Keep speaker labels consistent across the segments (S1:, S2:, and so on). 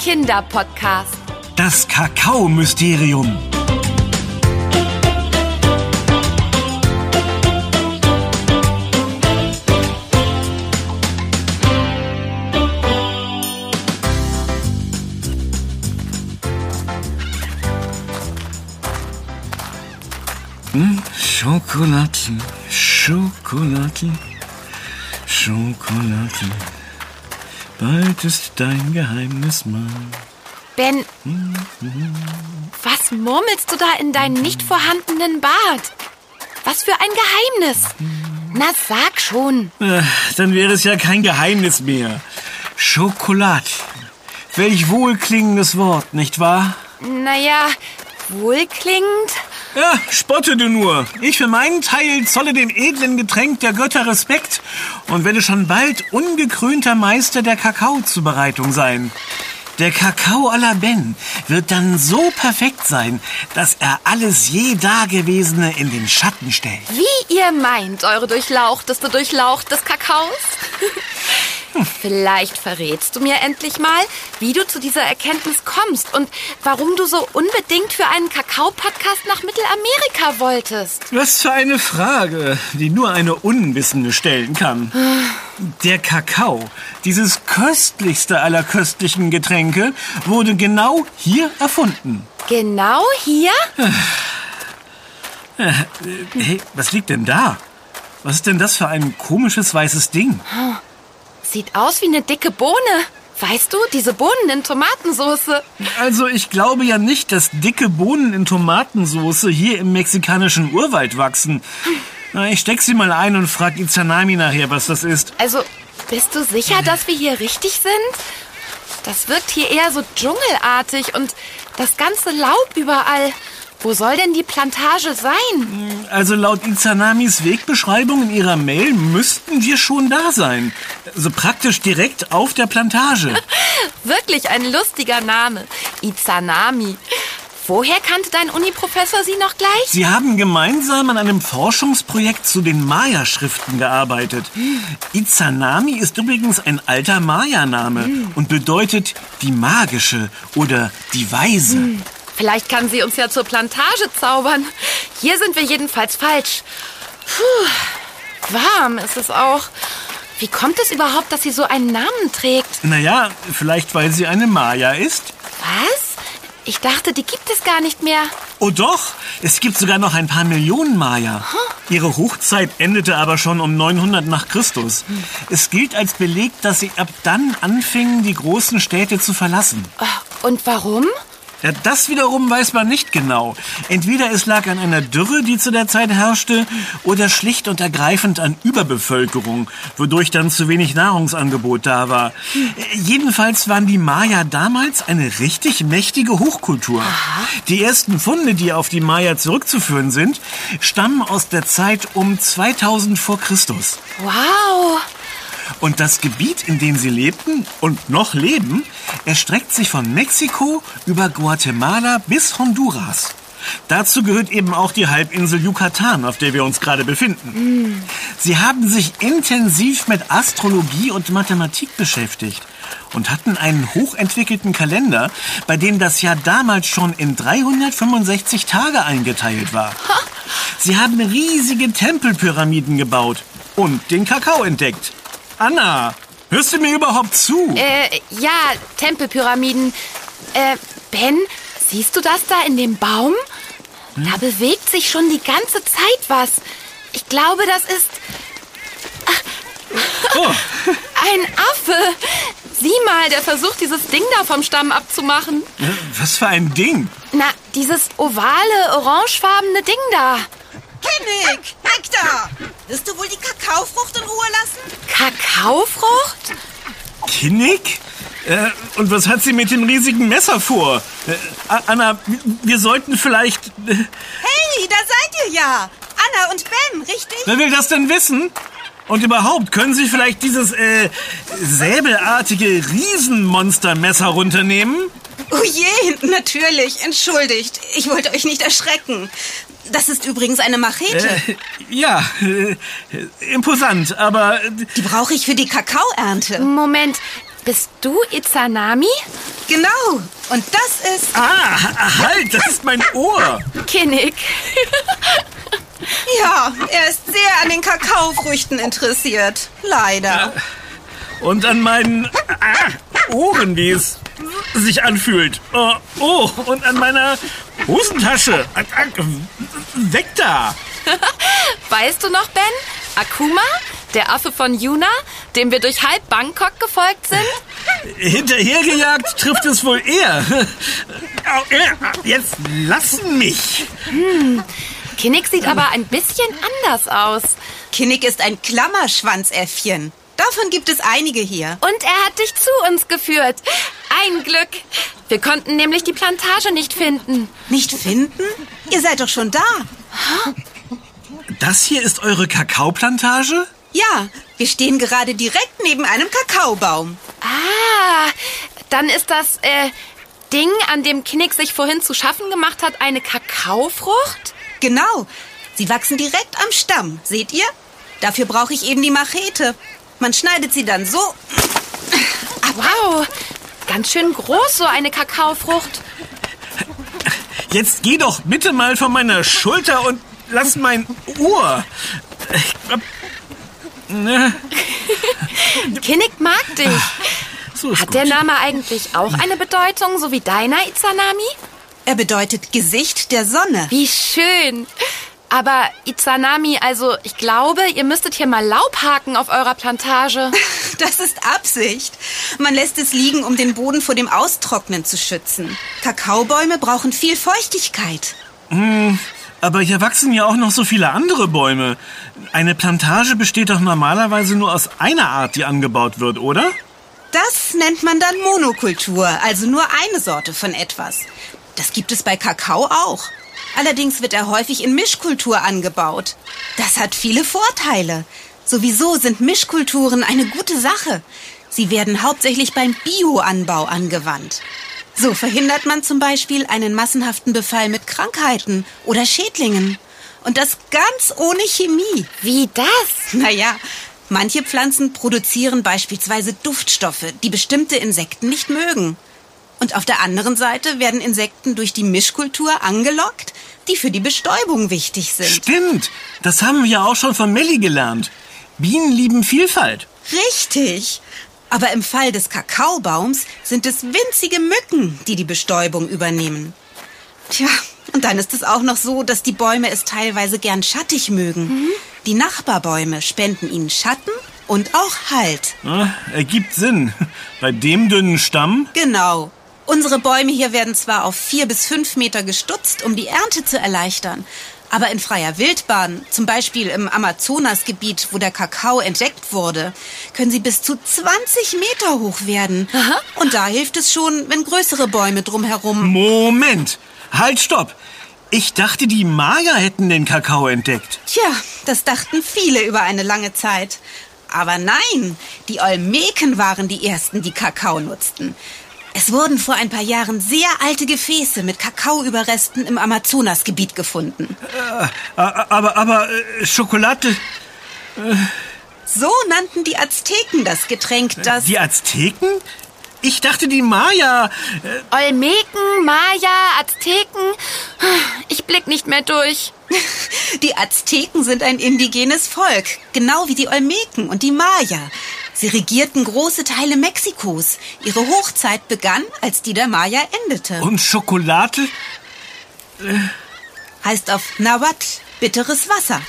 S1: Kinderpodcast.
S2: Das Kakao-Mysterium. Hm, Schokolati, Schokolati. Bald ist dein Geheimnis mal.
S1: Ben, was murmelst du da in deinen nicht vorhandenen Bart? Was für ein Geheimnis. Na, sag schon.
S2: Äh, Dann wäre es ja kein Geheimnis mehr. Schokolati. Welch wohlklingendes Wort, nicht wahr?
S1: Naja, wohlklingend.
S2: Ja, spotte du nur. Ich für meinen Teil zolle dem edlen Getränk der Götter Respekt und werde schon bald ungekrönter Meister der Kakaozubereitung sein. Der Kakao à la Ben wird dann so perfekt sein, dass er alles je Dagewesene in den Schatten stellt.
S1: Wie ihr meint, eure durchlauchteste Durchlaucht des Kakaos? Vielleicht verrätst du mir endlich mal, wie du zu dieser Erkenntnis kommst und warum du so unbedingt für einen Kakao-Podcast nach Mittelamerika wolltest.
S2: Was für eine Frage, die nur eine Unwissende stellen kann. Der Kakao, dieses köstlichste aller köstlichen Getränke, wurde genau hier erfunden.
S1: Genau hier?
S2: Hey, was liegt denn da? Was ist denn das für ein komisches weißes Ding?
S1: Sieht aus wie eine dicke Bohne. Weißt du, diese Bohnen in Tomatensoße.
S2: Also ich glaube ja nicht, dass dicke Bohnen in Tomatensoße hier im mexikanischen Urwald wachsen. Na, ich steck sie mal ein und frag Izanami nachher, was das ist.
S1: Also, bist du sicher, dass wir hier richtig sind? Das wirkt hier eher so dschungelartig und das ganze Laub überall. Wo soll denn die Plantage sein?
S2: Also laut Izanamis Wegbeschreibung in ihrer Mail müssten wir schon da sein. Also praktisch direkt auf der Plantage.
S1: Wirklich ein lustiger Name. Izanami. Woher kannte dein Uni-Professor sie noch gleich?
S2: Sie haben gemeinsam an einem Forschungsprojekt zu den Maya-Schriften gearbeitet. Izanami ist übrigens ein alter Maya-Name und bedeutet die magische oder die weise.
S1: Vielleicht kann sie uns ja zur Plantage zaubern. Hier sind wir jedenfalls falsch. Puh, warm ist es auch. Wie kommt es überhaupt, dass sie so einen Namen trägt?
S2: Naja, vielleicht weil sie eine Maya ist.
S1: Was? Ich dachte, die gibt es gar nicht mehr.
S2: Oh doch, es gibt sogar noch ein paar Millionen Maya. Ihre Hochzeit endete aber schon um 900 nach Christus. Es gilt als Beleg, dass sie ab dann anfingen, die großen Städte zu verlassen.
S1: Und warum?
S2: Ja, das wiederum weiß man nicht genau. Entweder es lag an einer Dürre, die zu der Zeit herrschte, oder schlicht und ergreifend an Überbevölkerung, wodurch dann zu wenig Nahrungsangebot da war. Jedenfalls waren die Maya damals eine richtig mächtige Hochkultur. Die ersten Funde, die auf die Maya zurückzuführen sind, stammen aus der Zeit um 2000 vor Christus.
S1: Wow.
S2: Und das Gebiet, in dem sie lebten und noch leben, erstreckt sich von Mexiko über Guatemala bis Honduras. Dazu gehört eben auch die Halbinsel Yucatan, auf der wir uns gerade befinden. Sie haben sich intensiv mit Astrologie und Mathematik beschäftigt und hatten einen hochentwickelten Kalender, bei dem das Jahr damals schon in 365 Tage eingeteilt war. Sie haben riesige Tempelpyramiden gebaut und den Kakao entdeckt. Anna, hörst du mir überhaupt zu?
S1: Äh, ja, Tempelpyramiden. Äh, Ben, siehst du das da in dem Baum? Da bewegt sich schon die ganze Zeit was. Ich glaube, das ist
S2: Oh,
S1: ein Affe. Sieh mal, der versucht, dieses Ding da vom Stamm abzumachen.
S2: was für ein Ding.
S1: Na, dieses ovale, orangefarbene Ding da.
S3: Hennig! Hector! Wirst du wohl die Kakaofrucht in Ruhe lassen?
S1: Kakaofrucht?
S2: Kinnick? Äh, und was hat sie mit dem riesigen Messer vor? Äh, Anna, wir sollten vielleicht... Äh,
S3: Hey, da seid ihr ja! Anna und Ben, richtig?
S2: wer will das denn wissen? Und überhaupt, können Sie vielleicht dieses äh, säbelartige Riesenmonstermesser runternehmen?
S3: Oh je, natürlich, entschuldigt. Ich wollte euch nicht erschrecken. Das ist übrigens eine Machete.
S2: Äh, ja, äh, imposant, aber... äh,
S3: Die brauche ich für die Kakaoernte.
S1: Moment, bist du Izanami?
S3: Genau. Und das ist...
S2: Ah, halt, das ist mein Ohr.
S1: Kinnig.
S3: Ja, er ist sehr an den Kakaofrüchten interessiert. Leider.
S2: Und an meinen ah, Ohren, wie es sich anfühlt. Oh, oh, und an meiner Hosentasche. Weg da.
S1: Weißt du noch, Ben? Akuma, der Affe von Yuna, dem wir durch halb Bangkok gefolgt sind?
S2: Hinterhergejagt trifft es wohl eher. Äh, Jetzt lassen mich.
S1: Kinnig sieht aber ein bisschen anders aus.
S3: Kinnick ist ein Klammerschwanzäffchen. Davon gibt es einige hier.
S1: Und er hat dich zu uns geführt. Ein Glück. Wir konnten nämlich die Plantage nicht finden.
S3: Nicht finden? Ihr seid doch schon da.
S2: Das hier ist eure Kakaoplantage?
S3: Ja, wir stehen gerade direkt neben einem Kakaobaum.
S1: Ah, dann ist das äh, Ding, an dem Kinnig sich vorhin zu schaffen gemacht hat, eine Kakaofrucht?
S3: Genau. Sie wachsen direkt am Stamm, seht ihr? Dafür brauche ich eben die Machete. Man schneidet sie dann so.
S1: Wow, ganz schön groß so eine Kakaofrucht.
S2: Jetzt geh doch bitte mal von meiner Schulter und lass mein Ohr. Ne,
S1: Kinnig mag dich.
S2: So
S1: Hat der
S2: gut.
S1: Name eigentlich auch eine Bedeutung, so wie deiner, Izanami?
S3: Er bedeutet Gesicht der Sonne.
S1: Wie schön. Aber Izanami, also ich glaube, ihr müsstet hier mal Laub haken auf eurer Plantage.
S3: Das ist Absicht. Man lässt es liegen, um den Boden vor dem Austrocknen zu schützen. Kakaobäume brauchen viel Feuchtigkeit.
S2: Aber hier wachsen ja auch noch so viele andere Bäume. Eine Plantage besteht doch normalerweise nur aus einer Art, die angebaut wird, oder?
S3: Das nennt man dann Monokultur, also nur eine Sorte von etwas. Das gibt es bei Kakao auch. Allerdings wird er häufig in Mischkultur angebaut. Das hat viele Vorteile. Sowieso sind Mischkulturen eine gute Sache. Sie werden hauptsächlich beim Bioanbau angewandt. So verhindert man zum Beispiel einen massenhaften Befall mit Krankheiten oder Schädlingen. Und das ganz ohne Chemie.
S1: Wie das?
S3: Naja, manche Pflanzen produzieren beispielsweise Duftstoffe, die bestimmte Insekten nicht mögen. Und auf der anderen Seite werden Insekten durch die Mischkultur angelockt, die für die Bestäubung wichtig sind.
S2: Stimmt. Das haben wir ja auch schon von Melli gelernt. Bienen lieben Vielfalt.
S3: Richtig. Aber im Fall des Kakaobaums sind es winzige Mücken, die die Bestäubung übernehmen. Tja, und dann ist es auch noch so, dass die Bäume es teilweise gern schattig mögen. Die Nachbarbäume spenden ihnen Schatten und auch Halt.
S2: Ja, ergibt Sinn. Bei dem dünnen Stamm.
S3: Genau. Unsere Bäume hier werden zwar auf vier bis fünf Meter gestutzt, um die Ernte zu erleichtern. Aber in freier Wildbahn, zum Beispiel im Amazonasgebiet, wo der Kakao entdeckt wurde, können sie bis zu 20 Meter hoch werden. Und da hilft es schon, wenn größere Bäume drumherum.
S2: Moment. Halt, stopp. Ich dachte, die Maya hätten den Kakao entdeckt.
S3: Tja, das dachten viele über eine lange Zeit. Aber nein, die Olmeken waren die ersten, die Kakao nutzten. Es wurden vor ein paar Jahren sehr alte Gefäße mit Kakaoüberresten im Amazonasgebiet gefunden.
S2: Äh, Aber, aber, äh, Schokolade.
S3: So nannten die Azteken das Getränk, das...
S2: Die Azteken? Ich dachte, die Maya. Äh,
S1: Olmeken, Maya, Azteken. Ich blick nicht mehr durch.
S3: Die Azteken sind ein indigenes Volk, genau wie die Olmeken und die Maya. Sie regierten große Teile Mexikos. Ihre Hochzeit begann, als die der Maya endete.
S2: und Schokolade?
S3: heißt auf Nahuatl bitteres Wasser.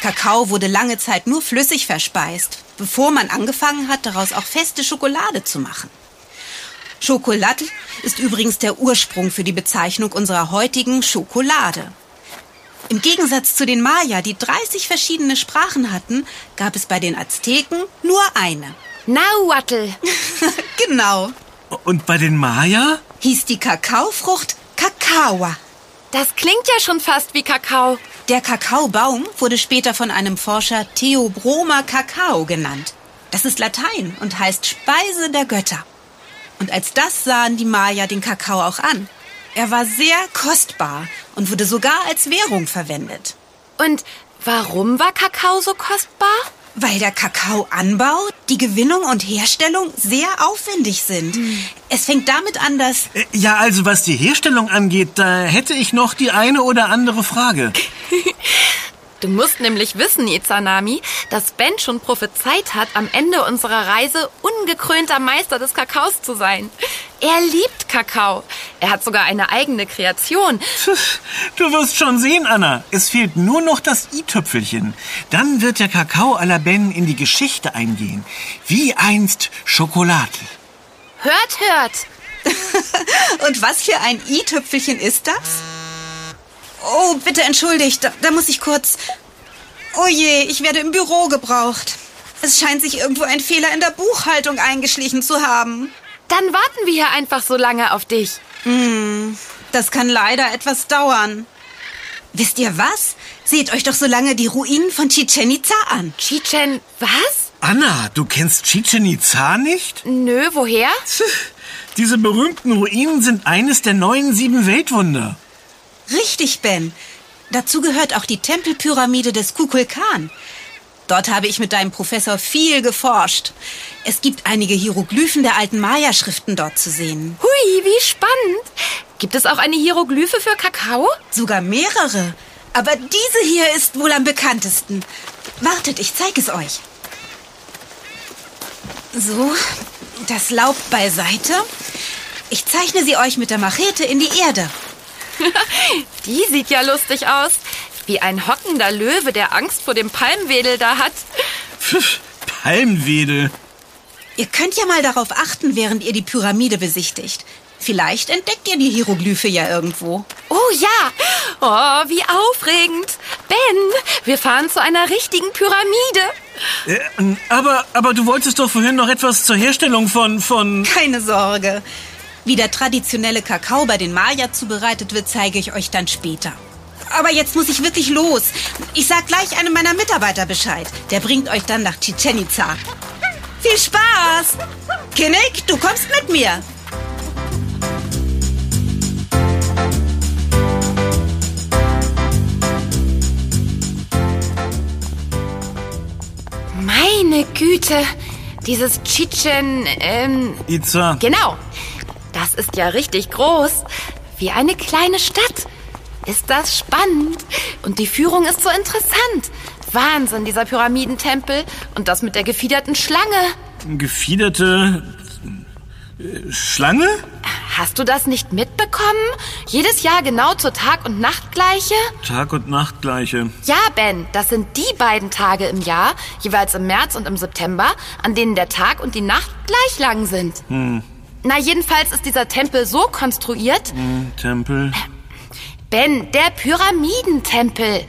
S3: Kakao wurde lange Zeit nur flüssig verspeist, bevor man angefangen hat, daraus auch feste Schokolade zu machen. Schokolade ist übrigens der Ursprung für die Bezeichnung unserer heutigen Schokolade. Im Gegensatz zu den Maya, die 30 verschiedene Sprachen hatten, gab es bei den Azteken nur eine.
S1: Nahuatl.
S3: Genau.
S2: Und bei den Maya?
S3: Hieß die Kakaofrucht Kakawa.
S1: Das klingt ja schon fast wie Kakao.
S3: Der Kakaobaum wurde später von einem Forscher Theobroma Kakao genannt. Das ist Latein und heißt Speise der Götter. Und als das sahen die Maya den Kakao auch an. Er war sehr kostbar und wurde sogar als Währung verwendet.
S1: Und warum war Kakao so kostbar?
S3: Weil der Kakaoanbau, die Gewinnung und Herstellung sehr aufwendig sind. Es fängt damit an, dass...
S2: Äh, Ja, also was die Herstellung angeht, da hätte ich noch die eine oder andere Frage.
S1: Du musst nämlich wissen, Izanami, dass Ben schon prophezeit hat, am Ende unserer Reise ungekrönter Meister des Kakaos zu sein. Er liebt Kakao. Er hat sogar eine eigene Kreation.
S2: Du wirst schon sehen, Anna. Es fehlt nur noch das i-Tüpfelchen. Dann wird der Kakao à la Ben in die Geschichte eingehen. Wie einst Schokolade.
S1: Hört, hört.
S3: Und was für ein i-Tüpfelchen ist das? Oh, bitte entschuldigt, da, da muss ich kurz... Oh je, ich werde im Büro gebraucht. Es scheint sich irgendwo ein Fehler in der Buchhaltung eingeschlichen zu haben.
S1: Dann warten wir hier einfach so lange auf dich.
S3: Das kann leider etwas dauern. Wisst ihr was? Seht euch doch so lange die Ruinen von Chichen Itza an.
S1: Chichen, was?
S2: Anna, du kennst Chichen Itza nicht?
S1: Nö, woher?
S2: Diese berühmten Ruinen sind eines der neuen sieben Weltwunder.
S3: Richtig, Ben. Dazu gehört auch die Tempelpyramide des Kukulkan. Dort habe ich mit deinem Professor viel geforscht. Es gibt einige Hieroglyphen der alten Maya-Schriften dort zu sehen.
S1: Hui, wie spannend. Gibt es auch eine Hieroglyphe für Kakao?
S3: Sogar mehrere. Aber diese hier ist wohl am bekanntesten. Wartet, ich zeige es euch. So, das Laub beiseite. Ich zeichne sie euch mit der Machete in die Erde.
S1: Die sieht ja lustig aus. Wie ein hockender Löwe, der Angst vor dem Palmwedel da hat.
S2: Pfiff, Palmwedel.
S3: Ihr könnt ja mal darauf achten, während ihr die Pyramide besichtigt. Vielleicht entdeckt ihr die Hieroglyphe ja irgendwo.
S1: Oh ja. Oh, wie aufregend. Ben, wir fahren zu einer richtigen Pyramide.
S2: Äh, aber, aber du wolltest doch vorhin noch etwas zur Herstellung von, von...
S3: Keine Sorge. Wie der traditionelle Kakao bei den Maya zubereitet wird, zeige ich euch dann später. Aber jetzt muss ich wirklich los. Ich sag gleich einem meiner Mitarbeiter Bescheid. Der bringt euch dann nach Chichen Itza. Viel Spaß! Kinnick, du kommst mit mir.
S1: Meine Güte. Dieses Chichen, ähm,
S2: Itza.
S1: genau. Das ist ja richtig groß. Wie eine kleine Stadt. Ist das spannend? Und die Führung ist so interessant. Wahnsinn, dieser Pyramidentempel. Und das mit der gefiederten Schlange.
S2: Gefiederte... äh, Schlange?
S1: Hast du das nicht mitbekommen? Jedes Jahr genau zur Tag- und Nachtgleiche?
S2: Tag und Nacht gleiche.
S1: Ja, Ben, das sind die beiden Tage im Jahr, jeweils im März und im September, an denen der Tag und die Nacht gleich lang sind. Na, jedenfalls ist dieser Tempel so konstruiert,
S2: Tempel.
S1: Ben, der Pyramidentempel,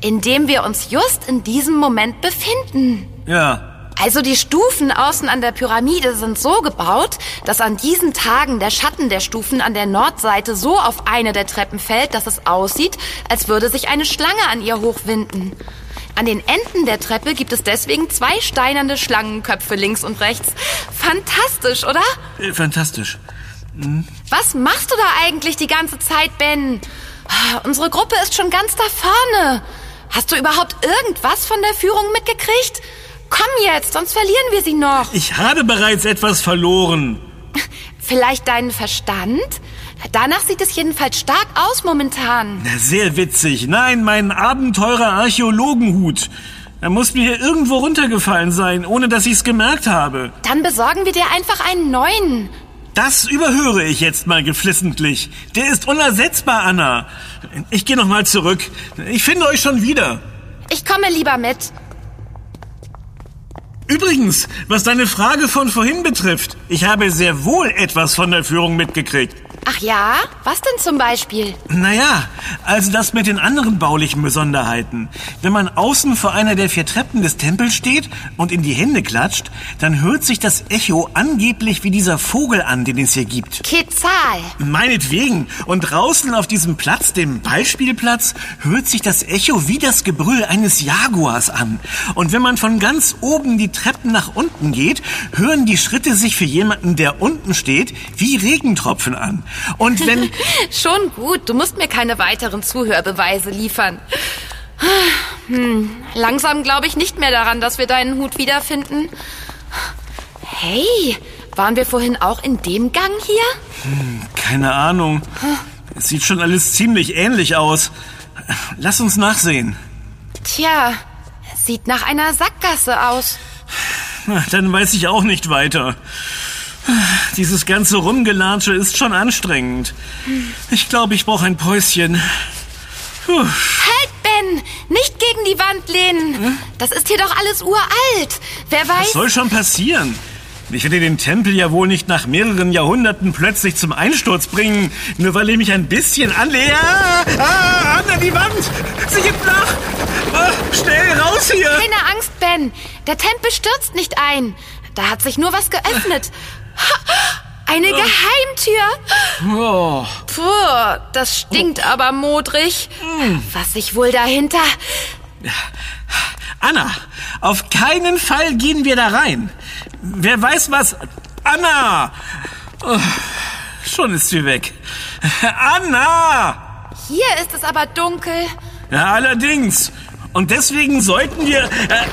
S1: in dem wir uns just in diesem Moment befinden.
S2: Ja.
S1: Also die Stufen außen an der Pyramide sind so gebaut, dass an diesen Tagen der Schatten der Stufen an der Nordseite so auf eine der Treppen fällt, dass es aussieht, als würde sich eine Schlange an ihr hochwinden. An den Enden der Treppe gibt es deswegen zwei steinerne Schlangenköpfe links und rechts. Fantastisch, oder?
S2: Äh, fantastisch.
S1: Was machst du da eigentlich die ganze Zeit, Ben? Ah, Unsere Gruppe ist schon ganz da vorne. Hast du überhaupt irgendwas von der Führung mitgekriegt? Komm jetzt, sonst verlieren wir sie noch.
S2: Ich habe bereits etwas verloren.
S1: Vielleicht deinen Verstand? Danach sieht es jedenfalls stark aus momentan.
S2: Na, sehr witzig. Nein, mein Abenteurer Archäologenhut. Er muss mir hier irgendwo runtergefallen sein, ohne dass ich's gemerkt habe.
S1: Dann besorgen wir dir einfach einen neuen.
S2: Das überhöre ich jetzt mal geflissentlich. Der ist unersetzbar, Anna. Ich gehe noch mal zurück. Ich finde euch schon wieder.
S1: Ich komme lieber mit.
S2: Übrigens, was deine Frage von vorhin betrifft, ich habe sehr wohl etwas von der Führung mitgekriegt.
S1: Ach ja? Was denn zum Beispiel?
S2: Naja, also das mit den anderen baulichen Besonderheiten. Wenn man außen vor einer der vier Treppen des Tempels steht und in die Hände klatscht, dann hört sich das Echo angeblich wie dieser Vogel an, den es hier gibt.
S1: Quetzal.
S2: Meinetwegen. Und draußen auf diesem Platz, dem Ballspielplatz, hört sich das Echo wie das Gebrüll eines Jaguars an. Und wenn man von ganz oben die Treppen nach unten geht, hören die Schritte sich für jemanden, der unten steht, wie Regentropfen an. Und wenn...
S1: Schon gut, du musst mir keine weiteren Zuhörbeweise liefern. Hm, langsam glaube ich nicht mehr daran, dass wir deinen Hut wiederfinden. Hey, waren wir vorhin auch in dem Gang hier?
S2: Hm, keine Ahnung. Es sieht schon alles ziemlich ähnlich aus. Lass uns nachsehen.
S1: Tja, sieht nach einer Sackgasse aus.
S2: Dann weiß ich auch nicht weiter. Dieses ganze Rumgelatsche ist schon anstrengend. Ich glaube, ich brauche ein Päuschen.
S1: Puh. Halt, Ben! Nicht gegen die Wand lehnen! Das ist hier doch alles uralt. Wer weiß.
S2: Was soll schon passieren? Ich werde den Tempel ja wohl nicht nach mehreren Jahrhunderten plötzlich zum Einsturz bringen, nur weil ich mich ein bisschen anlehe. Ah, ah, an die Wand! Sie gibt nach! Ah, schnell raus hier!
S1: Keine Angst, Ben. Der Tempel stürzt nicht ein. Da hat sich nur was geöffnet. Eine Geheimtür.
S2: Oh.
S1: Puh, das stinkt aber modrig. Was sich wohl dahinter...
S2: Anna, auf keinen Fall gehen wir da rein. Wer weiß was... Anna! Oh, schon ist sie weg. Anna!
S1: Hier ist es aber dunkel.
S2: Ja, allerdings. Und deswegen sollten wir... Äh,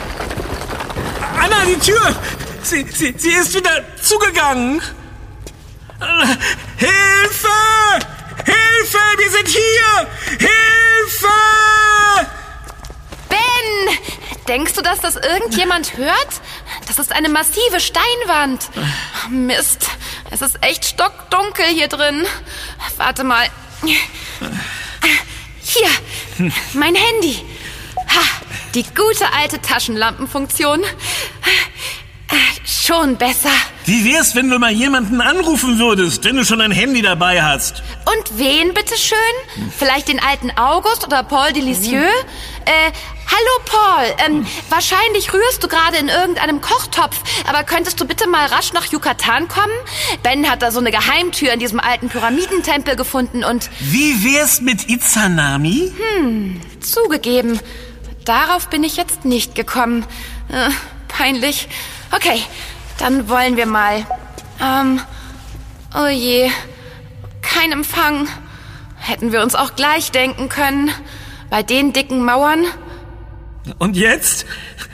S2: Anna, die Tür! Sie, sie, sie ist wieder zugegangen. Hilfe! Hilfe! Wir sind hier! Hilfe!
S1: Ben! Denkst du, dass das irgendjemand hört? Das ist eine massive Steinwand. Mist. Es ist echt stockdunkel hier drin. Warte mal. Hier. Mein Handy. Ha, die gute alte Taschenlampenfunktion. Schon besser.
S2: Wie wär's, wenn du mal jemanden anrufen würdest, wenn du schon ein Handy dabei hast?
S1: Und wen, bitteschön? Vielleicht den alten August oder Paul Delicieux? Äh, hallo Paul. Ähm, wahrscheinlich rührst du gerade in irgendeinem Kochtopf, aber könntest du bitte mal rasch nach Yucatan kommen? Ben hat da so eine Geheimtür in diesem alten Pyramidentempel gefunden und...
S2: Wie wär's mit Izanami?
S1: Hm, zugegeben. Darauf bin ich jetzt nicht gekommen. Äh, peinlich. Okay, dann wollen wir mal. Ähm, oh je, kein Empfang. Hätten wir uns auch gleich denken können. Bei den dicken Mauern.
S2: Und jetzt?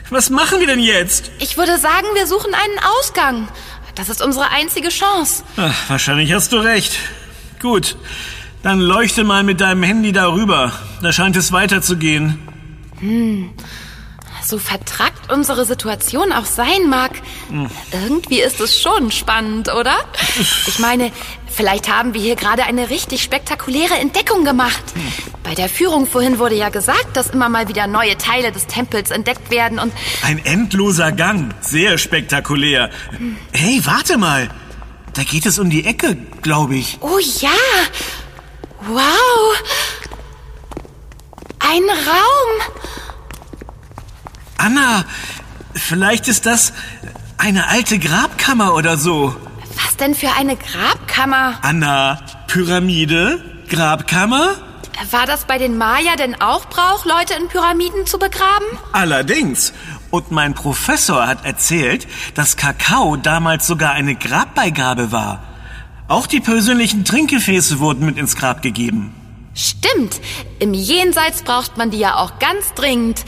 S2: Was machen wir denn jetzt?
S1: Ich würde sagen, wir suchen einen Ausgang. Das ist unsere einzige Chance.
S2: Ach, wahrscheinlich hast du recht. Gut, dann leuchte mal mit deinem Handy darüber. Da scheint es weiterzugehen.
S1: Hm, so vertrackt unsere Situation auch sein mag, irgendwie ist es schon spannend, oder? Ich meine, vielleicht haben wir hier gerade eine richtig spektakuläre Entdeckung gemacht. Bei der Führung vorhin wurde ja gesagt, dass immer mal wieder neue Teile des Tempels entdeckt werden und...
S2: Ein endloser Gang, sehr spektakulär. Hey, warte mal. Da geht es um die Ecke, glaube ich.
S1: Oh ja. Wow. Ein Raum.
S2: Anna, vielleicht ist das eine alte Grabkammer oder so.
S1: Was denn für eine Grabkammer?
S2: Anna, Pyramide, Grabkammer?
S1: War das bei den Maya denn auch Brauch, Leute in Pyramiden zu begraben?
S2: Allerdings. Und mein Professor hat erzählt, dass Kakao damals sogar eine Grabbeigabe war. Auch die persönlichen Trinkgefäße wurden mit ins Grab gegeben.
S1: Stimmt. Im Jenseits braucht man die ja auch ganz dringend.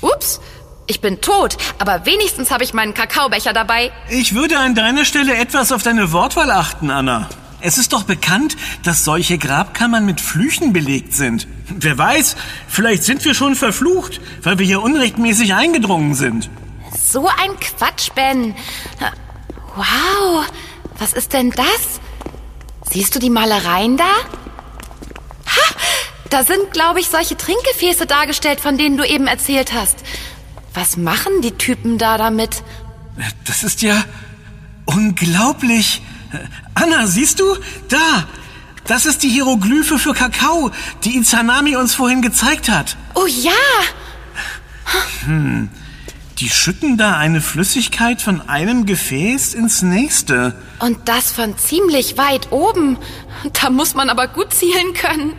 S1: Ups, ich bin tot, aber wenigstens habe ich meinen Kakaobecher dabei.
S2: Ich würde an deiner Stelle etwas auf deine Wortwahl achten, Anna. Es ist doch bekannt, dass solche Grabkammern mit Flüchen belegt sind. Wer weiß, vielleicht sind wir schon verflucht, weil wir hier unrechtmäßig eingedrungen sind.
S1: So ein Quatsch, Ben. Wow, was ist denn das? Siehst du die Malereien da? Da sind, glaube ich, solche Trinkgefäße dargestellt, von denen du eben erzählt hast. Was machen die Typen da damit?
S2: Das ist ja unglaublich. Anna, siehst du? Da. Das ist die Hieroglyphe für Kakao, die Izanami uns vorhin gezeigt hat.
S1: Oh ja.
S2: Hm. Die schütten da eine Flüssigkeit von einem Gefäß ins nächste.
S1: Und das von ziemlich weit oben. Da muss man aber gut zielen können.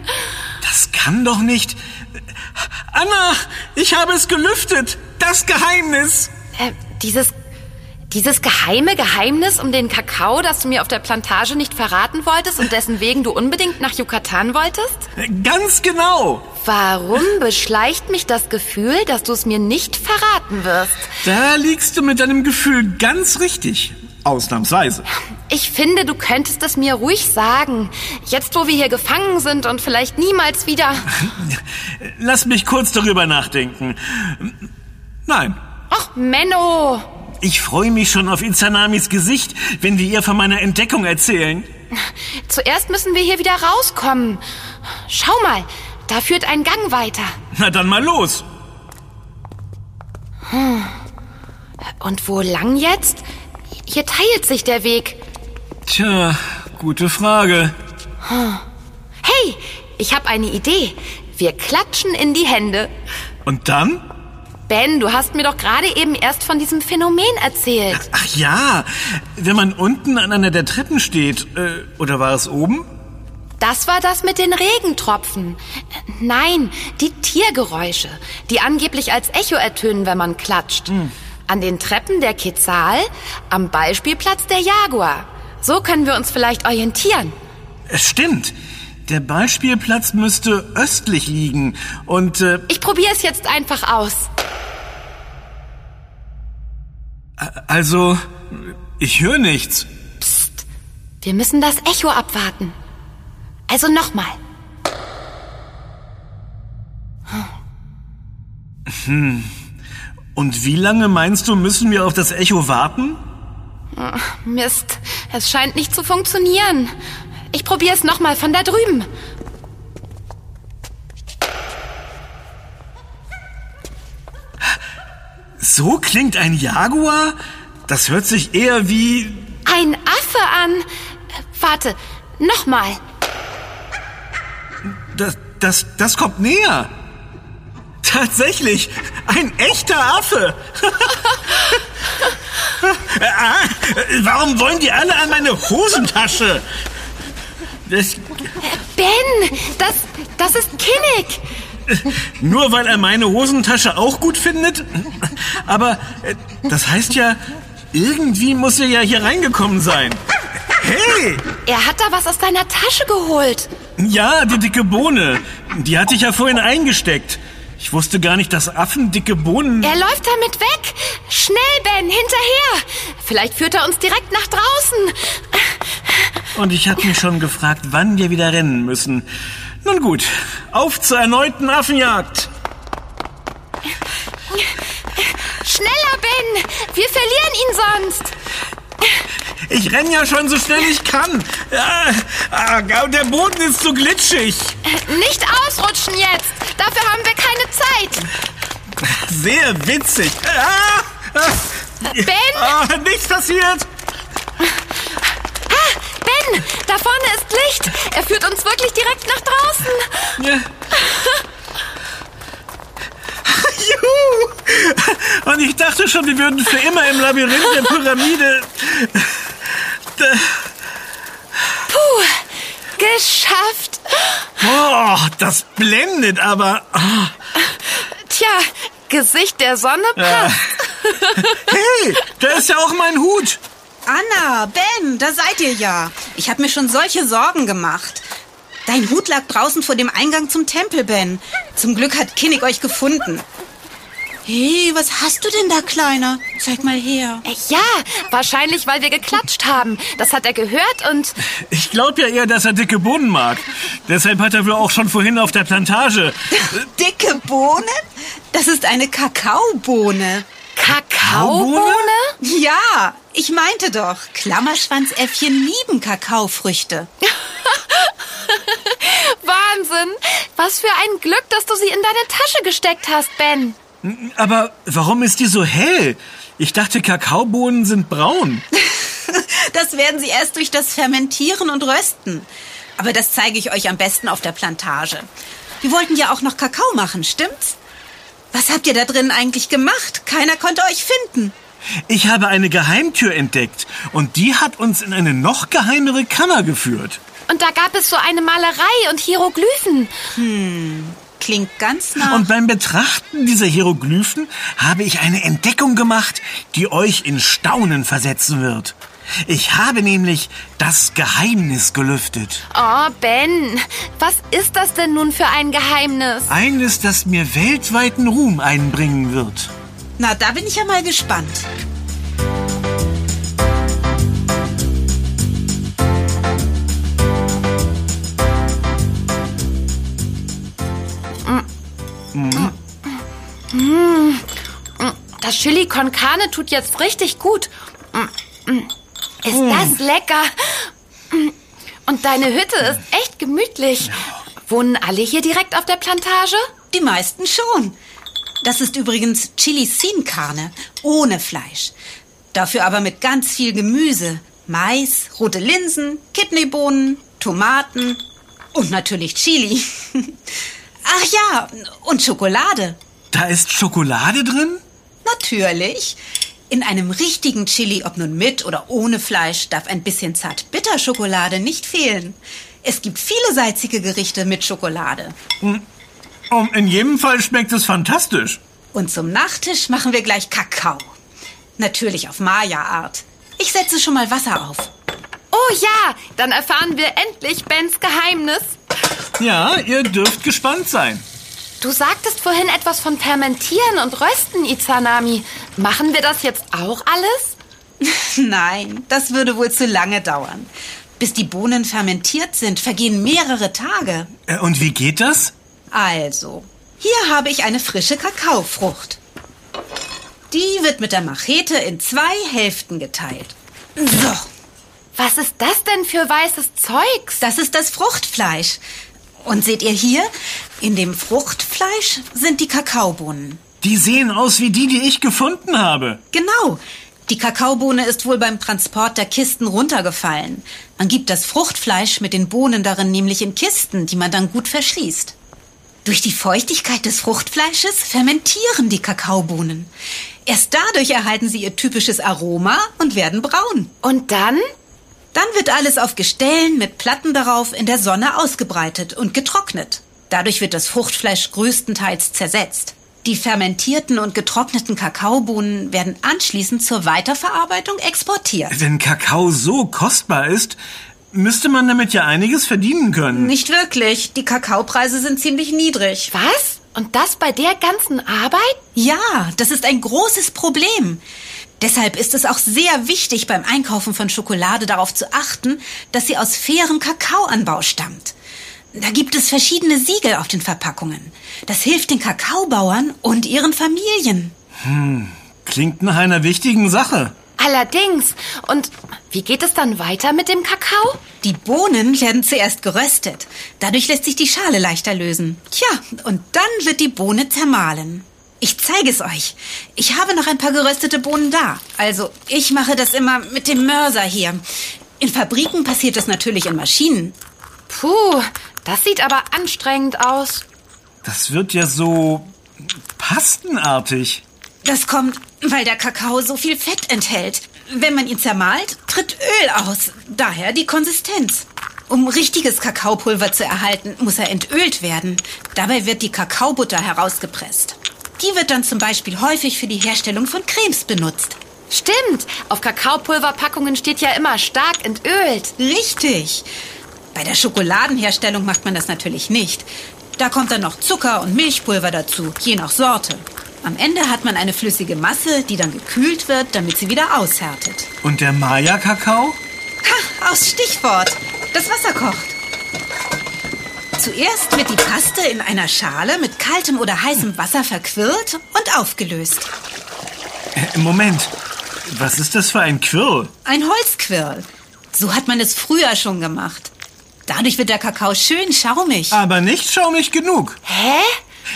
S2: Das kann doch nicht. Anna, ich habe es gelüftet. Das Geheimnis.
S1: Äh, dieses Dieses geheime Geheimnis um den Kakao, das du mir auf der Plantage nicht verraten wolltest und dessen wegen du unbedingt nach Yucatan wolltest?
S2: Ganz genau.
S1: Warum beschleicht mich das Gefühl, dass du es mir nicht verraten wirst?
S2: Da liegst du mit deinem Gefühl ganz richtig. Ausnahmsweise.
S1: Ich finde, du könntest es mir ruhig sagen. Jetzt, wo wir hier gefangen sind und vielleicht niemals wieder.
S2: Lass mich kurz darüber nachdenken. Nein.
S1: Ach, Menno.
S2: Ich freue mich schon auf Izanamis Gesicht, wenn wir ihr von meiner Entdeckung erzählen.
S1: Zuerst müssen wir hier wieder rauskommen. Schau mal, da führt ein Gang weiter.
S2: Na dann mal los.
S1: Hm. Und wo lang jetzt? Hier teilt sich der Weg.
S2: Tja, gute Frage.
S1: Hey, ich habe eine Idee. Wir klatschen in die Hände.
S2: Und dann?
S1: Ben, du hast mir doch gerade eben erst von diesem Phänomen erzählt.
S2: Ach ja, wenn man unten an einer der Treppen steht, äh, oder war es oben?
S1: Das war das mit den Regentropfen. Nein, die Tiergeräusche, die angeblich als Echo ertönen, wenn man klatscht. Hm. An den Treppen der Quetzal, am Beispielplatz der Jaguar. So können wir uns vielleicht orientieren.
S2: Es stimmt. Der Beispielplatz müsste östlich liegen und... Äh,
S1: ich probiere es jetzt einfach aus.
S2: Also, ich höre nichts.
S1: Psst, wir müssen das Echo abwarten. Also nochmal.
S2: Hm. Und wie lange meinst du, müssen wir auf das Echo warten?
S1: Ach, Mist, es scheint nicht zu funktionieren. Ich probiere es nochmal von da drüben.
S2: So klingt ein Jaguar? Das hört sich eher wie...
S1: Ein Affe an. Warte, nochmal.
S2: Das, das, das kommt näher. Tatsächlich, ein echter Affe. ah, warum wollen die alle an meine Hosentasche?
S1: Das ben, das, das ist Kinnick.
S2: Nur weil er meine Hosentasche auch gut findet? Aber äh, das heißt ja, irgendwie muss er ja hier reingekommen sein. Hey!
S1: Er hat da was aus deiner Tasche geholt.
S2: Ja, die dicke Bohne. Die hatte ich ja vorhin eingesteckt. Ich wusste gar nicht, dass Affen dicke Bohnen...
S1: Er läuft damit weg. Schnell, Ben, hinterher. Vielleicht führt er uns direkt nach draußen.
S2: Und ich habe mich schon gefragt, wann wir wieder rennen müssen. Nun gut, auf zur erneuten Affenjagd.
S1: Schneller, Ben! Wir verlieren ihn sonst!
S2: Ich renn ja schon so schnell ich kann. Ja, ah, der Boden ist so glitschig.
S1: Nicht ausrutschen jetzt. Dafür haben wir keine Zeit.
S2: Sehr witzig. Ah,
S1: ben?
S2: Ah, nichts passiert.
S1: Ah, Ben, da vorne ist Licht. Er führt uns wirklich direkt nach draußen. Ja.
S2: Juhu! Und ich dachte schon, wir würden für immer im Labyrinth der Pyramide.
S1: Puh, geschafft.
S2: Oh, das blendet aber. Oh.
S1: Tja, Gesicht der Sonne passt.
S2: Hey, da ist ja auch mein Hut.
S3: Anna, Ben, da seid ihr ja. Ich habe mir schon solche Sorgen gemacht. Dein Hut lag draußen vor dem Eingang zum Tempel, Ben. Zum Glück hat Kinnig euch gefunden. Hey, was hast du denn da, Kleiner? Zeig mal her.
S1: Äh, ja, wahrscheinlich, weil wir geklatscht haben. Das hat er gehört und...
S2: Ich glaube ja eher, dass er dicke Bohnen mag. Deshalb hat er wohl auch schon vorhin auf der Plantage...
S3: dicke Bohnen? Das ist eine Kakaobohne.
S1: Kakaobohne?
S3: Ja, ich meinte doch, Klammerschwanzäffchen lieben Kakaofrüchte.
S1: Wahnsinn! Was für ein Glück, dass du sie in deine Tasche gesteckt hast, Ben.
S2: Aber warum ist die so hell? Ich dachte, Kakaobohnen sind braun.
S3: das werden sie erst durch das Fermentieren und Rösten. Aber das zeige ich euch am besten auf der Plantage. Wir wollten ja auch noch Kakao machen, stimmt's? Was habt ihr da drin eigentlich gemacht? Keiner konnte euch finden.
S2: Ich habe eine Geheimtür entdeckt und die hat uns in eine noch geheimere Kammer geführt.
S1: Und da gab es so eine Malerei und Hieroglyphen.
S3: Hm, klingt ganz nah.
S2: Und beim Betrachten dieser Hieroglyphen habe ich eine Entdeckung gemacht, die euch in Staunen versetzen wird. Ich habe nämlich das Geheimnis gelüftet.
S1: Oh, Ben, was ist das denn nun für ein Geheimnis?
S2: Eines, das mir weltweiten Ruhm einbringen wird.
S3: Na, da bin ich ja mal gespannt.
S1: Das Chili con Carne tut jetzt richtig gut. Ist das lecker? Und deine Hütte ist echt gemütlich. Wohnen alle hier direkt auf der Plantage?
S3: Die meisten schon. Das ist übrigens Chili Sin Carne, ohne Fleisch. Dafür aber mit ganz viel Gemüse. Mais, rote Linsen, Kidneybohnen, Tomaten und natürlich Chili. Ach ja, und Schokolade.
S2: Da ist Schokolade drin?
S3: Natürlich. In einem richtigen Chili, ob nun mit oder ohne Fleisch, darf ein bisschen Zart-Bitter-Schokolade nicht fehlen. Es gibt viele salzige Gerichte mit Schokolade.
S2: Oh, in jedem Fall schmeckt es fantastisch.
S3: Und zum Nachtisch machen wir gleich Kakao. Natürlich auf Maya-Art. Ich setze schon mal Wasser auf.
S1: Oh ja, dann erfahren wir endlich Bens Geheimnis.
S2: Ja, ihr dürft gespannt sein.
S1: Du sagtest vorhin etwas von Fermentieren und Rösten, Izanami. Machen wir das jetzt auch alles?
S3: Nein, das würde wohl zu lange dauern. Bis die Bohnen fermentiert sind, vergehen mehrere Tage.
S2: Äh, Und wie geht das?
S3: Also, hier habe ich eine frische Kakaofrucht. Die wird mit der Machete in zwei Hälften geteilt. So,
S1: Was ist das denn für weißes Zeugs?
S3: das ist das Fruchtfleisch. Und seht ihr hier? In dem Fruchtfleisch sind die Kakaobohnen.
S2: Die sehen aus wie die, die ich gefunden habe.
S3: Genau. Die Kakaobohne ist wohl beim Transport der Kisten runtergefallen. Man gibt das Fruchtfleisch mit den Bohnen darin nämlich in Kisten, die man dann gut verschließt. Durch die Feuchtigkeit des Fruchtfleisches fermentieren die Kakaobohnen. Erst dadurch erhalten sie ihr typisches Aroma und werden braun.
S1: Und dann?
S3: Dann wird alles auf Gestellen mit Platten darauf in der Sonne ausgebreitet und getrocknet. Dadurch wird das Fruchtfleisch größtenteils zersetzt. Die fermentierten und getrockneten Kakaobohnen werden anschließend zur Weiterverarbeitung exportiert.
S2: Wenn Kakao so kostbar ist, müsste man damit ja einiges verdienen können.
S3: Nicht wirklich. Die Kakaopreise sind ziemlich niedrig.
S1: Was? Und das bei der ganzen Arbeit?
S3: Ja, das ist ein großes Problem. Deshalb ist es auch sehr wichtig beim Einkaufen von Schokolade darauf zu achten, dass sie aus fairem Kakaoanbau stammt. Da gibt es verschiedene Siegel auf den Verpackungen. Das hilft den Kakaobauern und ihren Familien.
S2: Klingt nach einer wichtigen Sache.
S1: Allerdings. Und wie geht es dann weiter mit dem Kakao?
S3: Die Bohnen werden zuerst geröstet. Dadurch lässt sich die Schale leichter lösen. Tja, und dann wird die Bohne zermahlen. Ich zeige es euch. Ich habe noch ein paar geröstete Bohnen da. Also, ich mache das immer mit dem Mörser hier. In Fabriken passiert das natürlich in Maschinen.
S1: Puh, das sieht aber anstrengend aus.
S2: Das wird ja so pastenartig.
S3: Das kommt, weil der Kakao so viel Fett enthält. Wenn man ihn zermahlt, tritt Öl aus. Daher die Konsistenz. Um richtiges Kakaopulver zu erhalten, muss er entölt werden. Dabei wird die Kakaobutter herausgepresst. Die wird dann zum Beispiel häufig für die Herstellung von Cremes benutzt.
S1: Stimmt, auf Kakaopulverpackungen steht ja immer stark entölt.
S3: Richtig. Bei der Schokoladenherstellung macht man das natürlich nicht. Da kommt dann noch Zucker und Milchpulver dazu, je nach Sorte. Am Ende hat man eine flüssige Masse, die dann gekühlt wird, damit sie wieder aushärtet.
S2: Und der Maya-Kakao?
S3: Ha, aus Stichwort. Das Wasser kocht. Zuerst wird die Paste in einer Schale mit kaltem oder heißem Wasser verquirlt und aufgelöst.
S2: Äh, Moment. Was ist das für ein Quirl?
S3: Ein Holzquirl. So hat man es früher schon gemacht. Dadurch wird der Kakao schön schaumig.
S2: Aber nicht schaumig genug.
S1: Hä?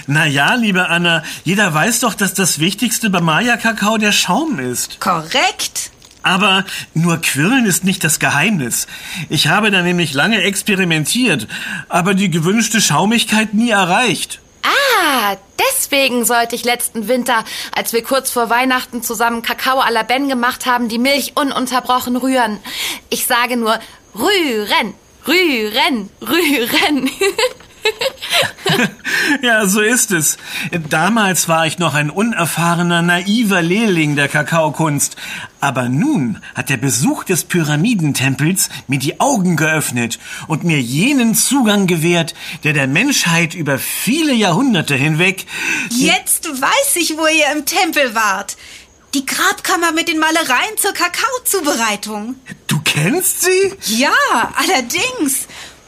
S2: Naja, liebe Anna, jeder weiß doch, dass das Wichtigste beim Maya-Kakao der Schaum ist.
S3: Korrekt.
S2: Aber nur Quirlen ist nicht das Geheimnis. Ich habe da nämlich lange experimentiert, aber die gewünschte Schaumigkeit nie erreicht.
S1: Ah, deswegen sollte ich letzten Winter, als wir kurz vor Weihnachten zusammen Kakao à la Ben gemacht haben, die Milch ununterbrochen rühren. Ich sage nur rühren, rühren, rühren.
S2: ja, so ist es. Damals war ich noch ein unerfahrener, naiver Lehrling der Kakaokunst. Aber nun hat der Besuch des Pyramidentempels mir die Augen geöffnet und mir jenen Zugang gewährt, der der Menschheit über viele Jahrhunderte hinweg...
S3: Jetzt weiß ich, wo ihr im Tempel wart. Die Grabkammer mit den Malereien zur Kakaozubereitung.
S2: Du kennst sie?
S3: Ja, allerdings.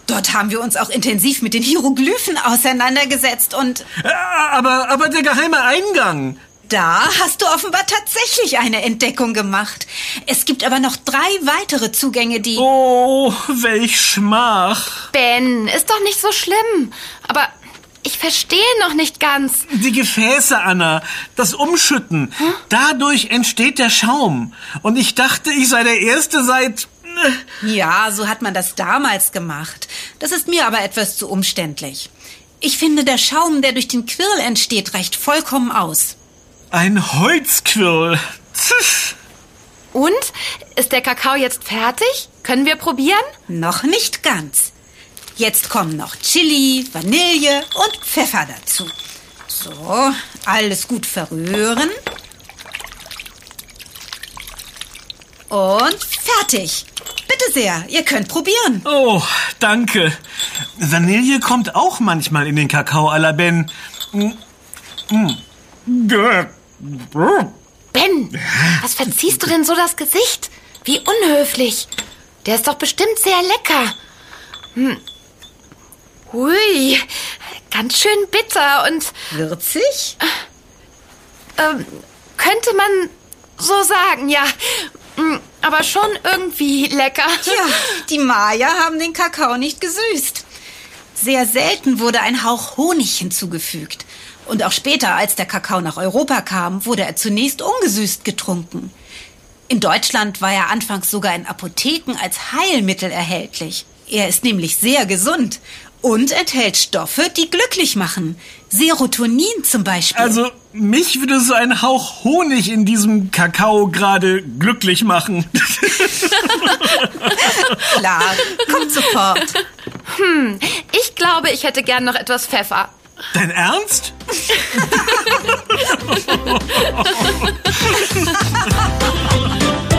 S3: Dort haben wir uns auch intensiv mit den Hieroglyphen auseinandergesetzt und...
S2: Äh, aber, aber der geheime Eingang.
S3: Da hast du offenbar tatsächlich eine Entdeckung gemacht. Es gibt aber noch drei weitere Zugänge, die...
S2: Oh, welch Schmach.
S1: Ben, ist doch nicht so schlimm. Aber ich verstehe noch nicht ganz.
S2: Die Gefäße, Anna. Das Umschütten. Hm? Dadurch entsteht der Schaum. Und ich dachte, ich sei der Erste seit...
S3: Ja, so hat man das damals gemacht. Das ist mir aber etwas zu umständlich. Ich finde, der Schaum, der durch den Quirl entsteht, reicht vollkommen aus.
S2: Ein Holzquirl. Zisch.
S1: Und? Ist der Kakao jetzt fertig? Können wir probieren?
S3: Noch nicht ganz. Jetzt kommen noch Chili, Vanille und Pfeffer dazu. So, alles gut verrühren. Und fertig. Bitte sehr, ihr könnt probieren.
S2: Oh, danke. Vanille kommt auch manchmal in den Kakao à la Ben. Mm.
S1: Mm. Ben, was verziehst du denn so das Gesicht? Wie unhöflich. Der ist doch bestimmt sehr lecker. Hm. Hui, ganz schön bitter und...
S3: Würzig?
S1: Ähm, könnte man so sagen, ja. Hm, aber schon irgendwie lecker.
S3: Ja, die Maya haben den Kakao nicht gesüßt. Sehr selten wurde ein Hauch Honig hinzugefügt. Und auch später, als der Kakao nach Europa kam, wurde er zunächst ungesüßt getrunken. In Deutschland war er anfangs sogar in Apotheken als Heilmittel erhältlich. Er ist nämlich sehr gesund und enthält Stoffe, die glücklich machen. Serotonin zum Beispiel.
S2: Also, mich würde so ein Hauch Honig in diesem Kakao gerade glücklich machen.
S3: Klar, kommt sofort.
S1: Hm, ich glaube, ich hätte gern noch etwas Pfeffer.
S2: Dein Ernst?